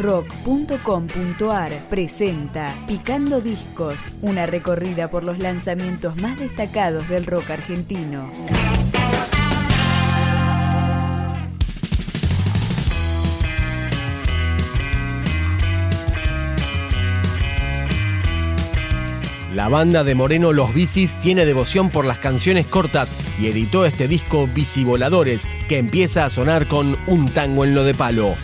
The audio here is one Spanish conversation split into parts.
rock.com.ar presenta Picando Discos, una recorrida por los lanzamientos más destacados del rock argentino. La banda de Moreno Los Bicis tiene devoción por las canciones cortas y editó este disco Bicivoladores, que empieza a sonar con un tango en lo de palo.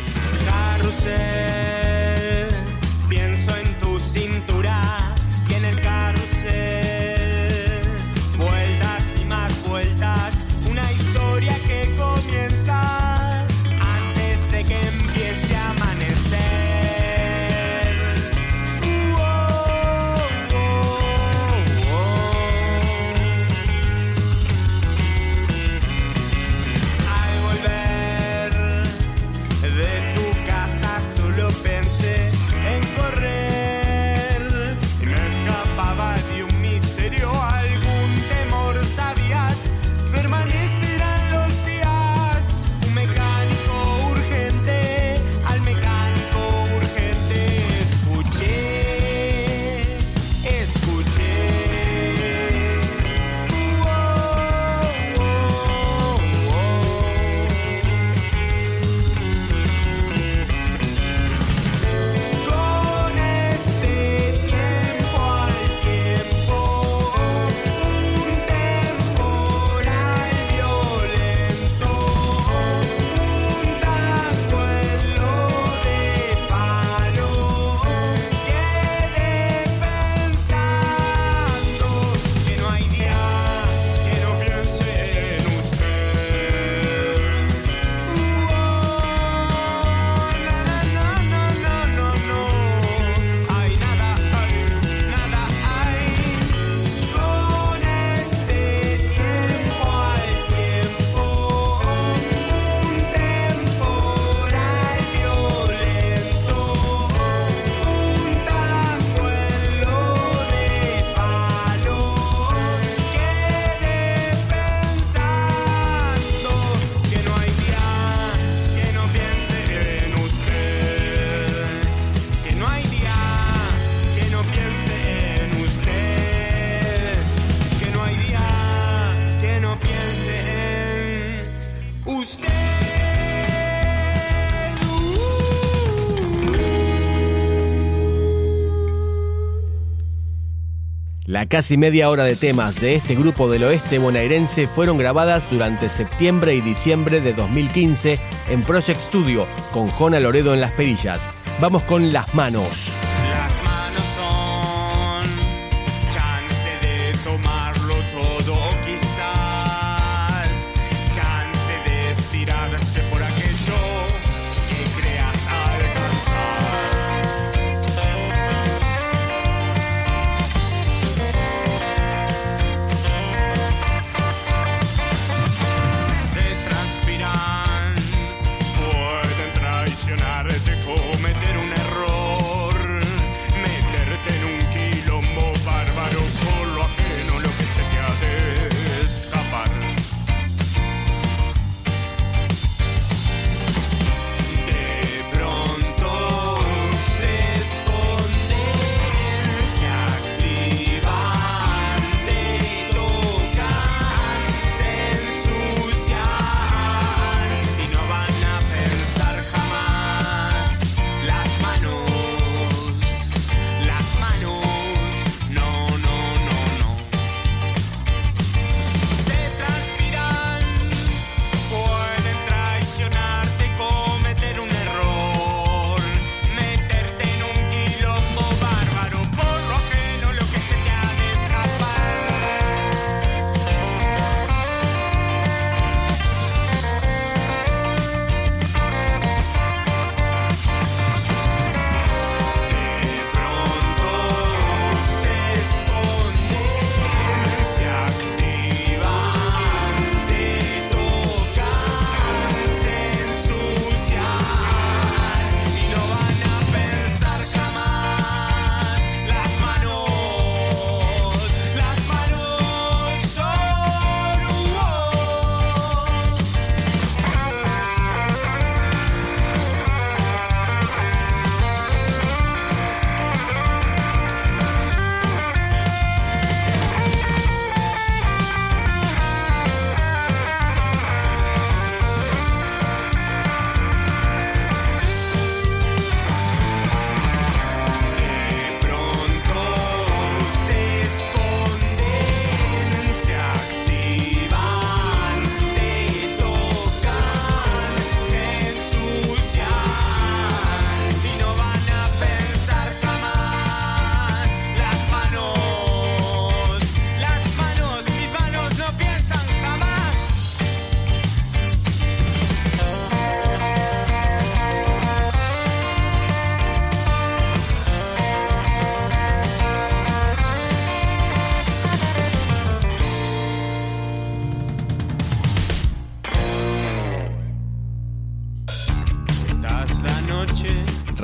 La casi media hora de temas de este grupo del oeste bonaerense fueron grabadas durante septiembre y diciembre de 2015 en Project Studio con Jona Loredo en las perillas. Vamos con Las Manos.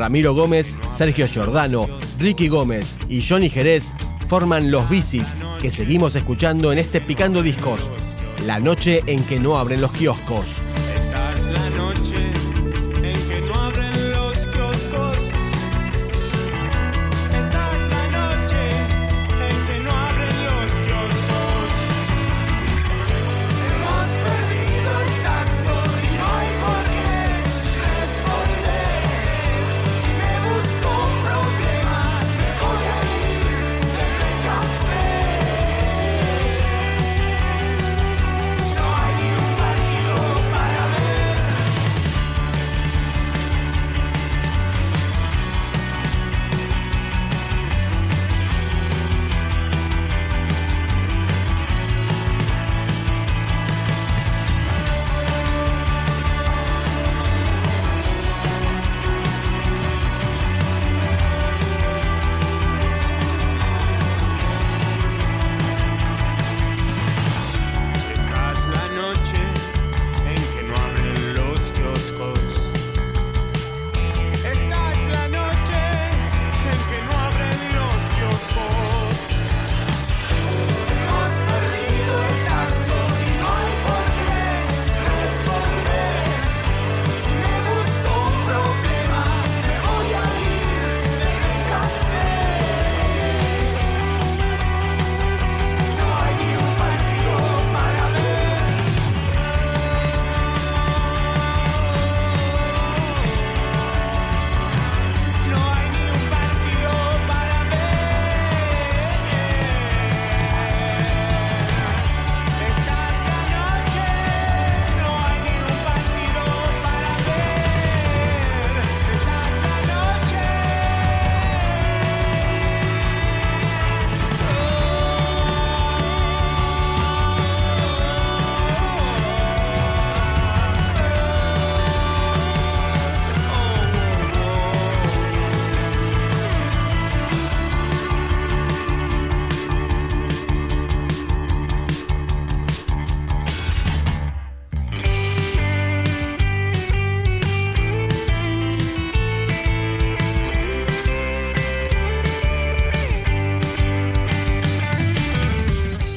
Ramiro Gómez, Sergio Giordano, Ricky Gómez y Johnny Jerez forman Los Bicis, que seguimos escuchando en este Picando Discos, la noche en que no abren los kioscos.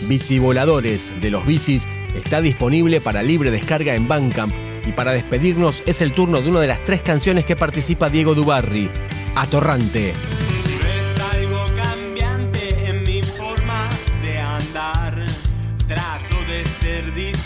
Bicivoladores de los bicis está disponible para libre descarga en Bandcamp y para despedirnos es el turno de una de las tres canciones que participa Diego Dubarri, Atorrante. Antes de lastimarte prefiero disimular.